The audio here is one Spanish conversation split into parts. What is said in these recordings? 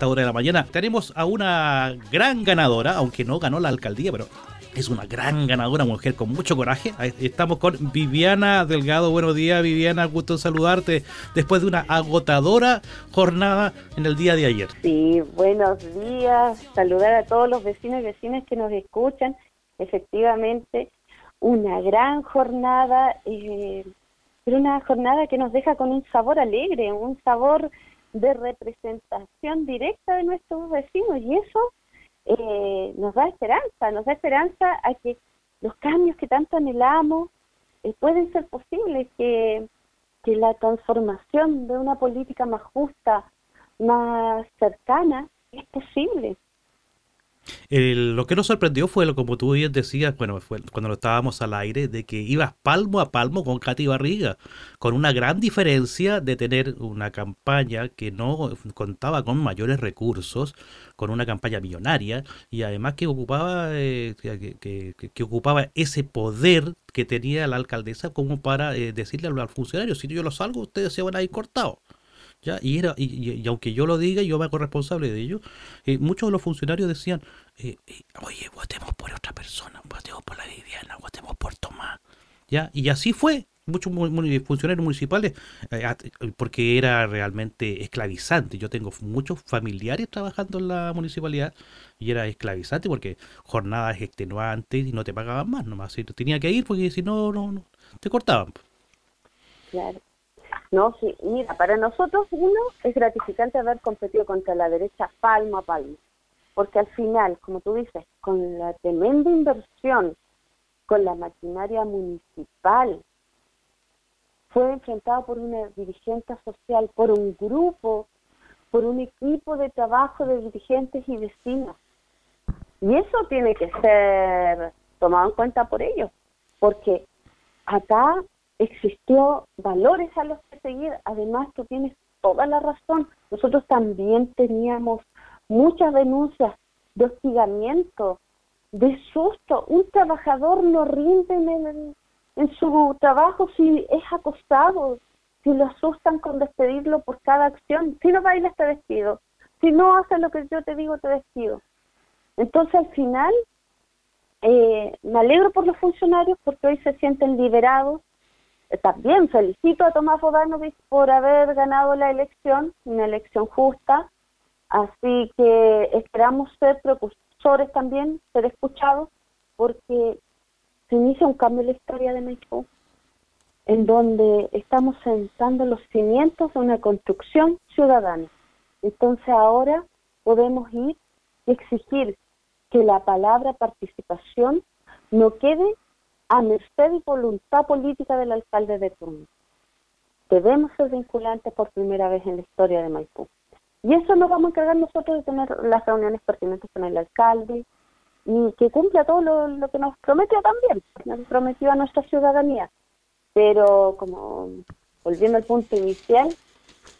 esta hora de la mañana. Tenemos a una gran ganadora, aunque no ganó la alcaldía, pero es una gran ganadora, mujer con mucho coraje. Estamos con Viviana Delgado. Buenos días, Viviana. Gusto saludarte después de una agotadora jornada en el día de ayer. Sí, buenos días. Saludar a todos los vecinos y vecinas que nos escuchan. Efectivamente, una gran jornada, eh, pero una jornada que nos deja con un sabor alegre, un sabor de representación directa de nuestros vecinos. Y eso eh, nos da esperanza, nos da esperanza a que los cambios que tanto anhelamos eh, pueden ser posibles, que, que la transformación de una política más justa, más cercana, es posible lo que nos sorprendió fue, lo como tú bien decías, bueno, fue cuando lo estábamos al aire, de que ibas palmo a palmo con Katy Barriga, con una gran diferencia de tener una campaña que no contaba con mayores recursos, con una campaña millonaria, y además que ocupaba, eh, que, que, ocupaba ese poder que tenía la alcaldesa como para eh, decirle a los funcionarios, si yo lo salgo, ustedes se van a ir cortados. ¿Ya? Y, era, y, aunque yo lo diga, yo me hago responsable de ello, eh, muchos de los funcionarios decían, eh, eh, oye, votemos por otra persona, votemos por la Viviana, votemos por Tomás. ¿Ya? Y así fue. Muchos funcionarios municipales, porque era realmente esclavizante. Yo tengo muchos familiares trabajando en la municipalidad y era esclavizante porque jornadas extenuantes y no te pagaban más nomás. Tenía que ir porque si no, no, no te cortaban. Claro. No, sí, mira, para nosotros uno es gratificante haber competido contra la derecha palmo a palmo, porque al final, como tú dices, con la tremenda inversión, con la maquinaria municipal, fue enfrentado por una dirigente social, por un grupo, por un equipo de trabajo de dirigentes y vecinos. Y eso tiene que ser tomado en cuenta por ellos, porque acá existió valores a los que seguir. Además, tú tienes toda la razón. Nosotros también teníamos muchas denuncias de hostigamiento, de susto. Un trabajador no rinde en, en su trabajo si es acostado, si lo asustan con despedirlo por cada acción. Si no bailas, te despido. Si no haces lo que yo te digo, te despido. Entonces, al final, eh, me alegro por los funcionarios porque hoy se sienten liberados, también felicito a Tomás Bodanovich por haber ganado la elección, una elección justa, así que esperamos ser precursores también, ser escuchados, porque se inicia un cambio en la historia de México, en donde estamos sentando los cimientos de una construcción ciudadana. Entonces ahora podemos ir y exigir que la palabra participación no quede a merced y voluntad política del alcalde de turno. Debemos ser vinculantes por primera vez en la historia de Maipú. Y eso nos vamos a encargar nosotros de tener las reuniones pertinentes con el alcalde y que cumpla todo lo, que nos prometió también, nos prometió a nuestra ciudadanía. Pero como volviendo al punto inicial,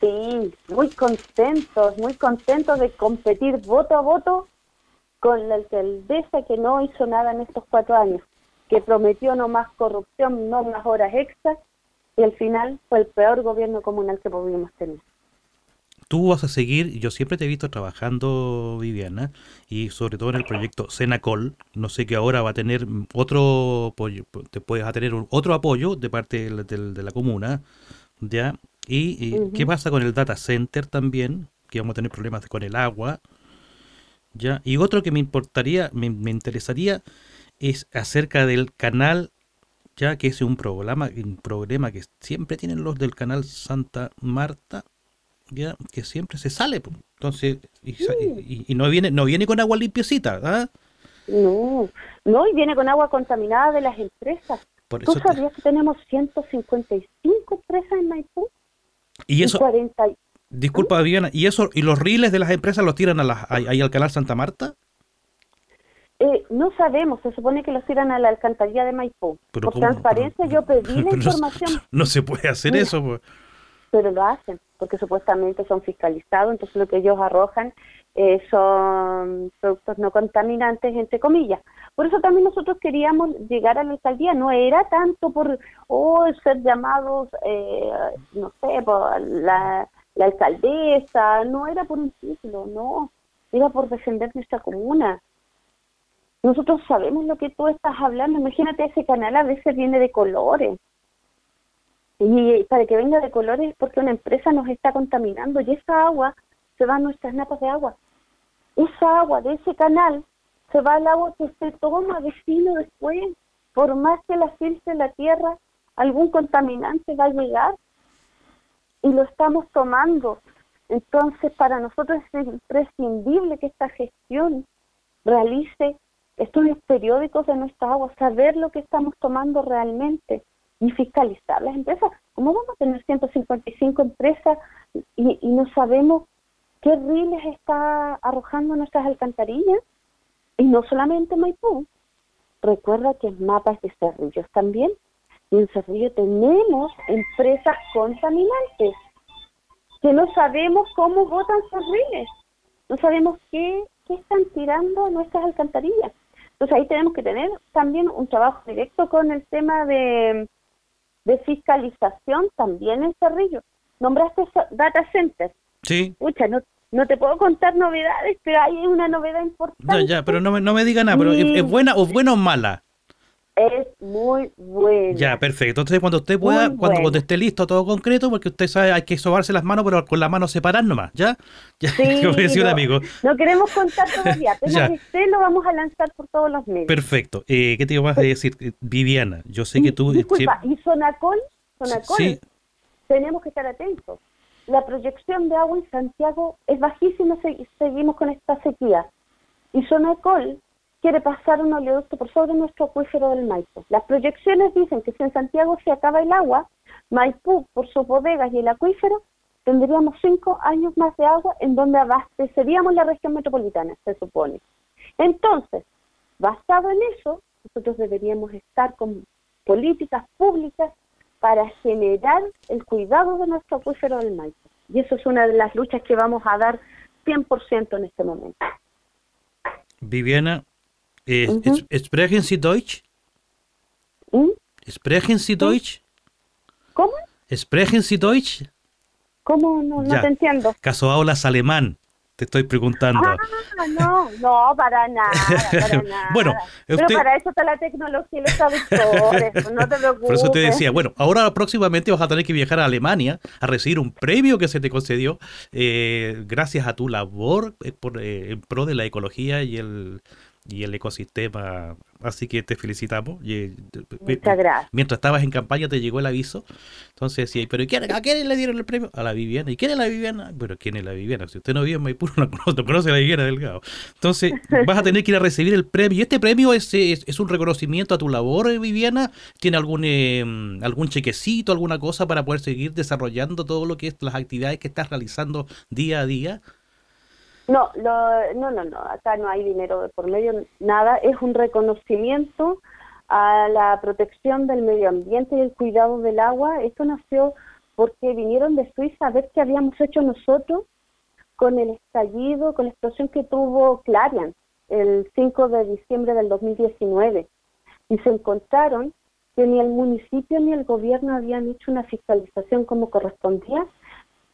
sí, muy contentos, muy contentos de competir voto a voto con la alcaldesa que no hizo nada en estos cuatro años que prometió no más corrupción, no más horas extras, y al final fue el peor gobierno comunal que pudimos tener. Tú vas a seguir, yo siempre te he visto trabajando, Viviana, y sobre todo en el proyecto Senacol, no sé que ahora va a tener otro apoyo, te puedes a tener otro apoyo de parte de, la comuna, ¿ya? ¿Y, qué pasa con el data center también? Que vamos a tener problemas con el agua, ¿ya? Y otro que me importaría, me, me interesaría es acerca del canal, ya que es un programa, un problema que siempre tienen los del canal Santa Marta, ya que siempre se sale, entonces y, no viene no viene con agua limpiecita, ¿ah? No, no y viene con agua contaminada de las empresas. ¿Tú sabías que tenemos 155 empresas en Maipú? Y eso. Disculpa, Viviana, ¿y eso y los riles de las empresas los tiran a la, ahí al canal Santa Marta? No sabemos, se supone que los tiran a la alcantarilla de Maipú. Por transparencia yo pedí la información. No, se puede hacer eso. Pues. Pero lo hacen, porque supuestamente son fiscalizados, entonces lo que ellos arrojan eh, son productos no contaminantes, entre comillas. Por eso también nosotros queríamos llegar a la alcaldía, no era tanto por oh, ser llamados, eh, no sé, por la la alcaldesa, no era por un título, no, era por defender nuestra comuna. Nosotros sabemos lo que tú estás hablando, imagínate ese canal a veces viene de colores. Y para que venga de colores es porque una empresa nos está contaminando y esa agua se va a nuestras napas de agua. Esa agua de ese canal se va al agua que se toma vecino después. Por más que la filtre la tierra, algún contaminante va a llegar y lo estamos tomando. Entonces, para nosotros es imprescindible que esta gestión realice estudios periódicos de nuestra agua, saber lo que estamos tomando realmente y fiscalizar las empresas. ¿Cómo vamos a tener 155 empresas y, y no sabemos qué riles está arrojando nuestras alcantarillas? Y no solamente Maipú. Recuerda que en mapas de Cerrillos también. Y en Cerrillo tenemos empresas contaminantes que no sabemos cómo votan sus riles. No sabemos qué, qué están tirando nuestras alcantarillas. Entonces ahí tenemos que tener también un trabajo directo con el tema de, de fiscalización también en Cerrillo. Nombraste data center. Sí. Pucha, no, no te puedo contar novedades, pero hay una novedad importante. No, ya, pero no me, no me diga nada, pero ¿es, es buena o buena o mala? Es muy buena. Ya, perfecto. Entonces, cuando usted pueda, Muy cuando, esté listo, todo concreto, porque usted sabe, hay que sobarse las manos, pero con las manos separadas nomás, ¿ya? Ya, Sí, como decía un no, amigo. no queremos contar todavía, Ya. apenas esté lo vamos a lanzar por todos los medios. Perfecto. Eh, ¿Qué te iba a decir? Eh, Viviana, yo sé que tú... eh, Disculpa, y Sonacol, Sonacol, Sí. tenemos que estar atentos. La proyección de agua en Santiago es bajísima, se- seguimos con esta sequía. Y Sonacol quiere pasar un oleoducto por sobre nuestro acuífero del Maipo. Las proyecciones dicen que si en Santiago se acaba el agua, Maipú, por sus bodegas y el acuífero, tendríamos cinco años más de agua en donde abasteceríamos la región metropolitana, se supone. Entonces, basado en eso, nosotros deberíamos estar con políticas públicas para generar el cuidado de nuestro acuífero del Maipo. Y eso es una de las luchas que vamos a dar 100% en este momento. Viviana, sprechen Sie Deutsch? ¿Mm? Sprechen Sie Deutsch? ¿Cómo? Sprechen Sie Deutsch? ¿Cómo? No, no te entiendo. ¿Caso hablas alemán? Te estoy preguntando. Ah, no, no, para nada, para nada. Bueno, Pero para eso está la tecnología y los traductores, no te preocupes. Por eso te decía, bueno, ahora próximamente vas a tener que viajar a Alemania a recibir un premio que se te concedió eh, gracias a tu labor eh, por, eh, en pro de la ecología y el, y el ecosistema. Así que te felicitamos. Eh, Muchas gracias. Mientras estabas en campaña te llegó el aviso. Entonces decía, ¿pero quién, a quién le dieron el premio? A la Viviana. ¿Y quién es la Viviana? Pero ¿quién es la Viviana? Si usted no vive en Maipú, no conoce, no conoce a la Viviana Delgado. Entonces vas a tener que ir a recibir el premio. ¿Y este premio es, es, es un reconocimiento a tu labor, Viviana? ¿Tiene algún, eh, algún chequecito, alguna cosa para poder seguir desarrollando todo lo que es las actividades que estás realizando día a día? No, lo, no, no, no, acá no hay dinero de por medio, nada, es un reconocimiento a la protección del medio ambiente y el cuidado del agua. Esto nació porque vinieron de Suiza a ver qué habíamos hecho nosotros con el estallido, con la explosión que tuvo Clarion el 5 de diciembre del 2019 y se encontraron que ni el municipio ni el gobierno habían hecho una fiscalización como correspondía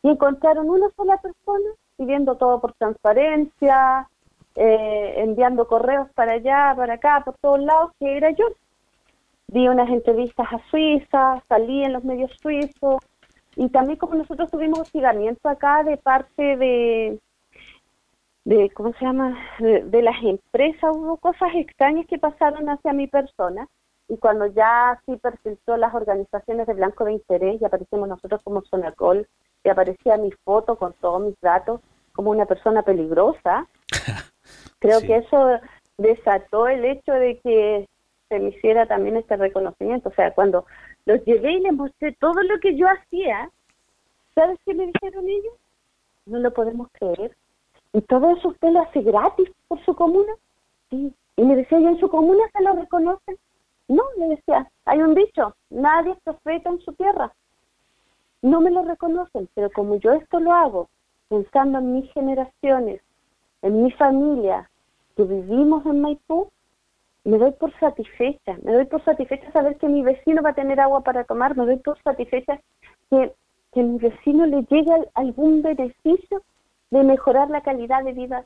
y encontraron una sola persona pidiendo todo por transparencia, eh, enviando correos para allá, para acá, por todos lados, que era yo. Di unas entrevistas a Suiza, salí en los medios suizos y también como nosotros tuvimos hostigamiento acá de parte de, de ¿cómo se llama?, de, de las empresas, hubo cosas extrañas que pasaron hacia mi persona y cuando ya sí perfiltró las organizaciones de blanco de interés y aparecimos nosotros como Sonacol y aparecía mi foto con todos mis datos como una persona peligrosa, creo Sí. que eso desató el hecho de que se me hiciera también este reconocimiento. O sea, cuando los llevé y les mostré todo lo que yo hacía, ¿sabes qué me dijeron ellos? No lo podemos creer. ¿Y todo eso usted lo hace gratis por su comuna? Sí. Y me decía, ¿y en su comuna se lo reconocen? No, le decía, hay un dicho, nadie es profeta en su tierra. No me lo reconocen, pero como yo esto lo hago pensando en mis generaciones, en mi familia, que vivimos en Maipú, me doy por satisfecha, me doy por satisfecha saber que mi vecino va a tener agua para tomar, me doy por satisfecha que, que mi vecino le llegue algún beneficio de mejorar la calidad de vida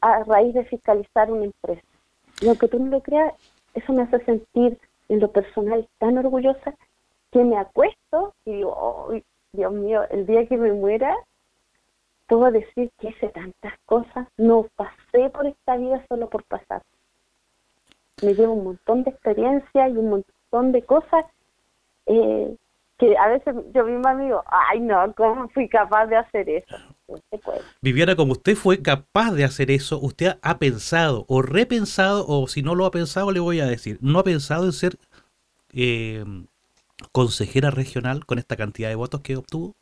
a raíz de fiscalizar una empresa. Y aunque tú no lo creas, eso me hace sentir en lo personal tan orgullosa que me acuesto y digo, oh, Dios mío, el día que me muera, puedo decir que hice tantas cosas, no pasé por esta vida solo por pasar. Me llevo un montón de experiencia y un montón de cosas eh, que a veces yo misma digo, ay no, ¿cómo fui capaz de hacer eso? Viviana, como usted fue capaz de hacer eso, usted ha pensado o repensado, o si no lo ha pensado, le voy a decir, ¿no ha pensado en ser eh, consejera regional con esta cantidad de votos que obtuvo?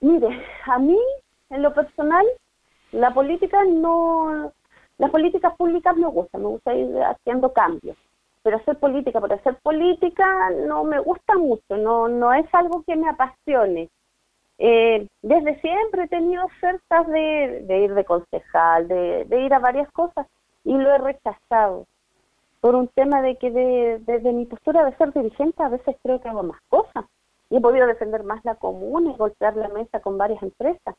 Mire, a mí, en lo personal, la política no, las políticas públicas me gustan, me gusta ir haciendo cambios, pero hacer política por hacer política no me gusta mucho, no, no es algo que me apasione. Eh, desde siempre he tenido ofertas de, ir de concejal, de, ir a varias cosas y lo he rechazado por un tema de que desde mi postura de ser dirigente a veces creo que hago más cosas y he podido defender más la comuna y golpear la mesa con varias empresas.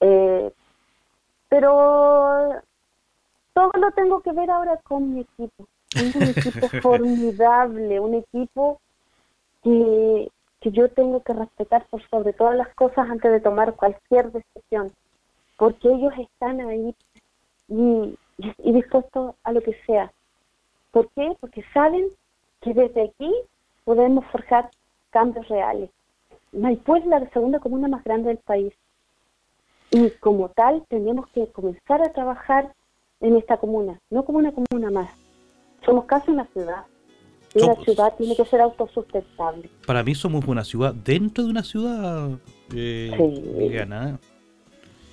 Eh, pero todo lo tengo que ver ahora con mi equipo. un equipo formidable, un equipo que, que yo tengo que respetar por sobre todas las cosas antes de tomar cualquier decisión, porque ellos están ahí y, y dispuestos a lo que sea. ¿Por qué? Porque saben que desde aquí podemos forjar cambios reales. Maipú es la segunda comuna más grande del país y como tal tenemos que comenzar a trabajar en esta comuna, no como una comuna más. Somos casi una ciudad. Y la ciudad tiene que ser autosustentable. Para mí somos una ciudad dentro de una ciudad eh, sí.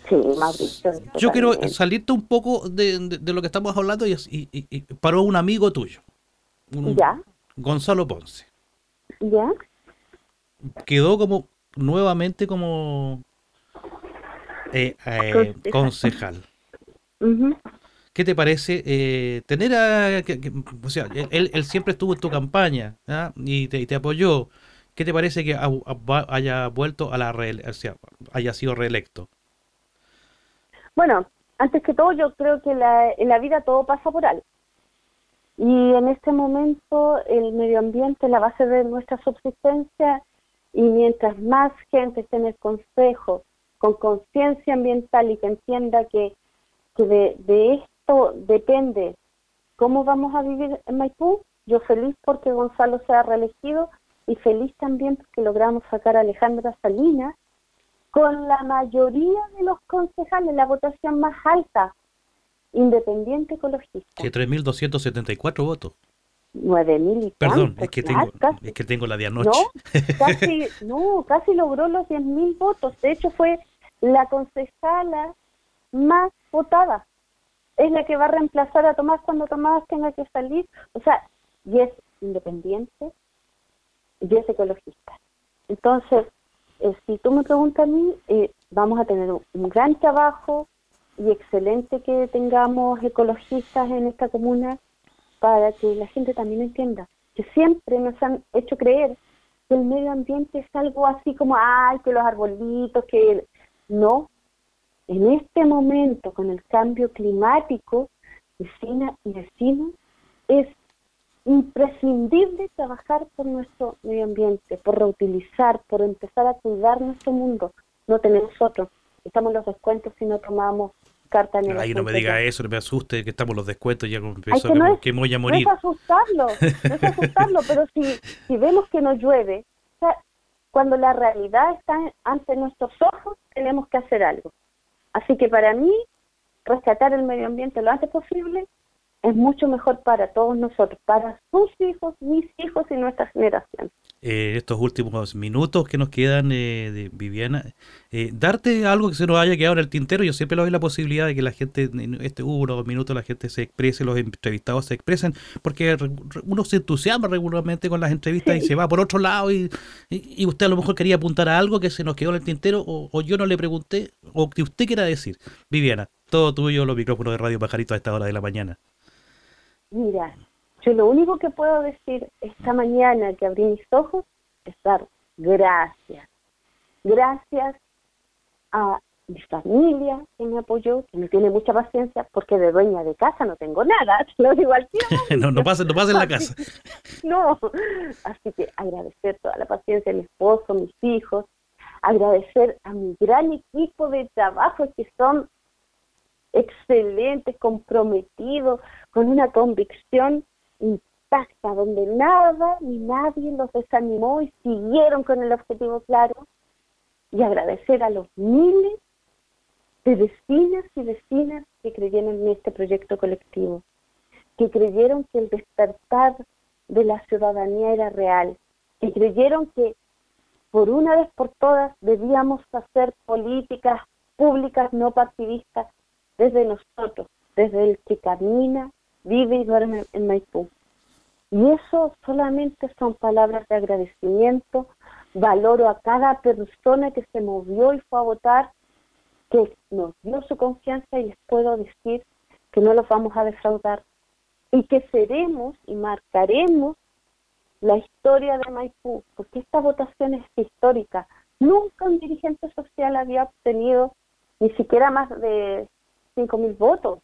Sí, Yo quiero salirte un poco de, lo que estamos hablando y, y, paró un amigo tuyo. ¿Ya? Gonzalo Ponce. ¿Ya? Quedó como nuevamente como eh, eh, concejal. ¿Qué te parece eh, tener a... o sea, él, él, siempre estuvo en tu campaña ¿ah? y, te, te, apoyó. ¿Qué te parece que haya vuelto a la o sea, haya sido reelecto? Bueno, antes que todo yo creo que la, en la vida todo pasa por algo. Y en este momento el medio ambiente es la base de nuestra subsistencia y mientras más gente esté en el consejo con conciencia ambiental y que entienda que, de, de, esto depende cómo vamos a vivir en Maipú. Yo feliz porque Gonzalo sea reelegido y feliz también porque logramos sacar a Alejandra Salinas con la mayoría de los concejales, la votación más alta, independiente ecologista. Que 3.274 votos. 9.000 y Perdón, es que, tengo, es que tengo la de anoche. No, casi, no, casi logró los 10.000 votos. De hecho, fue la concejala más votada es la que va a reemplazar a Tomás cuando Tomás tenga que salir. O sea, y es independiente y es ecologista. Entonces, eh, si tú me preguntas a mí, eh, vamos a tener un, gran trabajo y excelente que tengamos ecologistas en esta comuna para que la gente también entienda que siempre nos han hecho creer que el medio ambiente es algo así como, ay, que los arbolitos, que no, en este momento, con el cambio climático, vecina y vecinos, es imprescindible trabajar por nuestro medio ambiente, por reutilizar, por empezar a cuidar nuestro mundo. No tenemos otro. Estamos los descuentos si no tomamos carta en el Ay, no me diga eso, no me asuste que estamos los descuentos ya con que, no que, voy a morir. No es asustarlo, no es asustarlo, pero si, si vemos que no llueve, cuando la realidad está ante nuestros ojos, tenemos que hacer algo. Así que para mí, rescatar el medio ambiente lo antes posible es mucho mejor para todos nosotros, para sus hijos, mis hijos y nuestra generación. Eh, estos últimos minutos que nos quedan eh, de Viviana, eh, darte algo que se nos haya quedado en el tintero, yo siempre le doy la posibilidad de que la gente, en este uno o dos minutos, la gente se exprese, los entrevistados se expresen, porque uno se entusiasma regularmente con las entrevistas y se va por otro lado y, y, usted a lo mejor quería apuntar a algo que se nos quedó en el tintero o, o yo no le pregunté o que usted quiera decir. Viviana, todo tuyo, los micrófonos de Radio Pajarito a esta hora de la mañana. Mira, yo lo único que puedo decir esta mañana que abrí mis ojos es dar gracias. Gracias a mi familia que me apoyó, que me tiene mucha paciencia, porque de dueña de casa no tengo nada, lo digo al no, no pasa, no pasa en la casa. no, así que agradecer toda la paciencia de mi esposo, mis hijos, agradecer a mi gran equipo de trabajo que son excelentes, comprometidos, con una convicción intacta, donde nada ni nadie los desanimó y siguieron con el objetivo claro. Y agradecer a los miles de vecinas y vecinas que creyeron en este proyecto colectivo, que creyeron que el despertar de la ciudadanía era real, que creyeron que por una vez por todas debíamos hacer políticas públicas no partidistas desde nosotros, desde el que camina, vive y duerme en Maipú. Y eso solamente son palabras de agradecimiento. Valoro a cada persona que se movió y fue a votar, que nos dio su confianza y les puedo decir que no los vamos a defraudar y que seremos y marcaremos la historia de Maipú, porque esta votación es histórica. Nunca un dirigente social había obtenido ni siquiera más de 5.000 votos.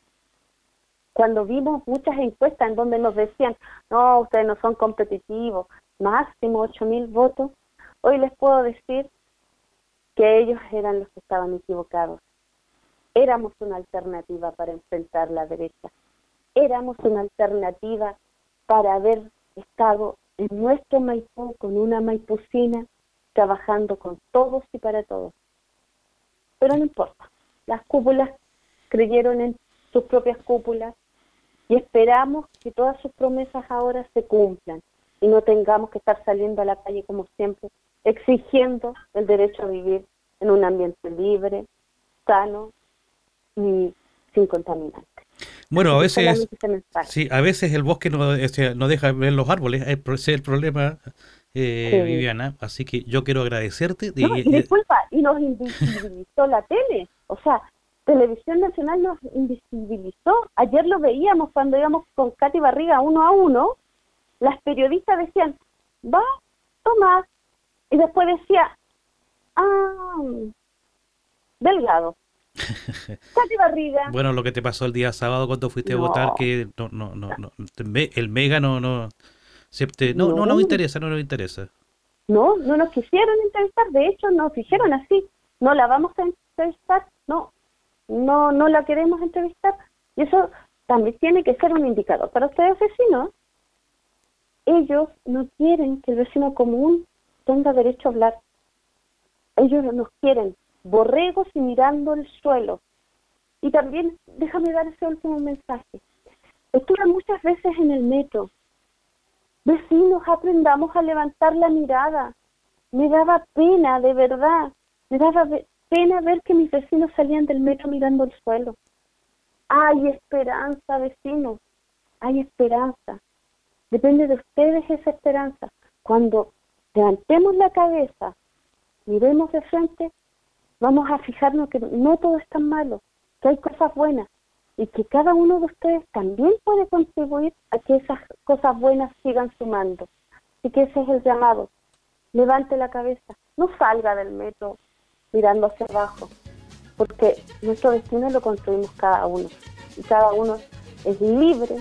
Cuando vimos muchas encuestas en donde nos decían, no, ustedes no son competitivos, máximo 8.000 votos, hoy les puedo decir que ellos eran los que estaban equivocados. Éramos una alternativa para enfrentar la derecha. Éramos una alternativa para haber estado en nuestro Maipú con una maipucina trabajando con todos y para todos. Pero no importa, las cúpulas creyeron en sus propias cúpulas y esperamos que todas sus promesas ahora se cumplan y no tengamos que estar saliendo a la calle como siempre, exigiendo el derecho a vivir en un ambiente libre, sano y sin contaminantes. Bueno, a veces, sí, a veces el bosque no, este, no deja ver los árboles, ese es el problema, eh, Viviana. Así que yo quiero agradecerte. y, disculpa, y nos invisibilizó la tele. O sea, Televisión Nacional nos invisibilizó. Ayer lo veíamos cuando íbamos con Katy Barriga uno a uno. Las periodistas decían, va, Tomás. Y después decía, ah, Delgado. Bueno, lo que te pasó el día sábado cuando fuiste a votar, que no, no, no, no, el Mega no, no, no, no, nos interesa, no nos interesa. No, no nos quisieron entrevistar, de hecho nos dijeron así, no la vamos a entrevistar, no, no, no la queremos entrevistar. Y eso también tiene que ser un indicador para ustedes vecinos. Ellos no quieren que el vecino común tenga derecho a hablar. Ellos nos quieren borregos y mirando el suelo. Y también, déjame dar ese último mensaje. Estuve muchas veces en el metro. Vecinos, aprendamos a levantar la mirada. Me daba pena, de verdad. Me daba pena ver que mis vecinos salían del metro mirando el suelo. Hay esperanza, vecinos. Hay esperanza. Depende de ustedes esa esperanza. Cuando levantemos la cabeza, miremos de frente, vamos a fijarnos que no todo es tan malo, que hay cosas buenas y que cada uno de ustedes también puede contribuir a que esas cosas buenas sigan sumando. Así que ese es el llamado. Levante la cabeza, no salga del metro mirando hacia abajo, porque nuestro destino lo construimos cada uno y cada uno es libre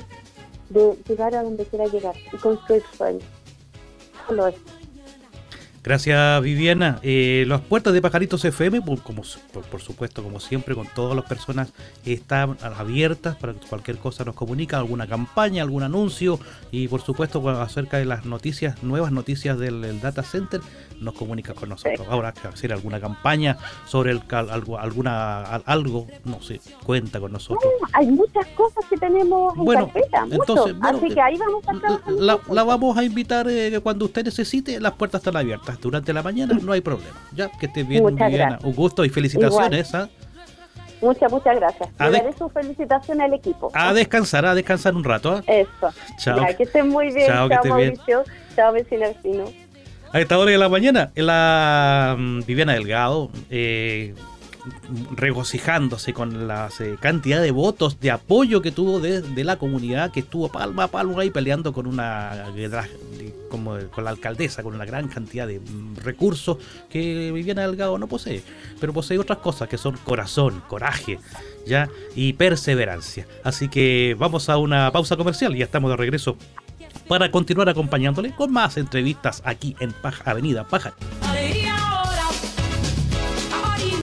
de llegar a donde quiera llegar y construir sueños. Solo eso. Gracias Viviana. Eh, las puertas de Pajaritos FM, por, como, por, supuesto, como siempre, con todas las personas, están abiertas para que cualquier cosa nos comunica, alguna campaña, algún anuncio y por supuesto acerca de las noticias, nuevas noticias del, Data Center, nos comunica con nosotros. Ahora que hacer alguna campaña sobre el, algo, alguna algo, no sé, cuenta con nosotros. hay muchas cosas que tenemos en bueno, carpeta, entonces, así que ahí vamos a la, la, vamos a invitar eh, cuando usted necesite, las puertas están abiertas durante la mañana, no hay problema. Ya, que estés bien, Viviana. Un gusto y felicitaciones. ¿ah? Muchas, muchas gracias. Le daré su felicitación al equipo. A descansar, a descansar un rato. ¿ah? Eso. Chao. que estén muy bien. Chao, Mauricio. Chao, vecino vecino a esta hora de la mañana, la um, Viviana Delgado, eh, regocijándose con la eh, cantidad de votos de apoyo que tuvo de, la comunidad, que estuvo palma a palma ahí peleando con una como con la alcaldesa, con una gran cantidad de mm, recursos que Viviana Delgado no posee, pero posee otras cosas que son corazón, coraje, ya y perseverancia. Así que vamos a una pausa comercial y ya estamos de regreso para continuar acompañándole con más entrevistas aquí en Paja Avenida Paja.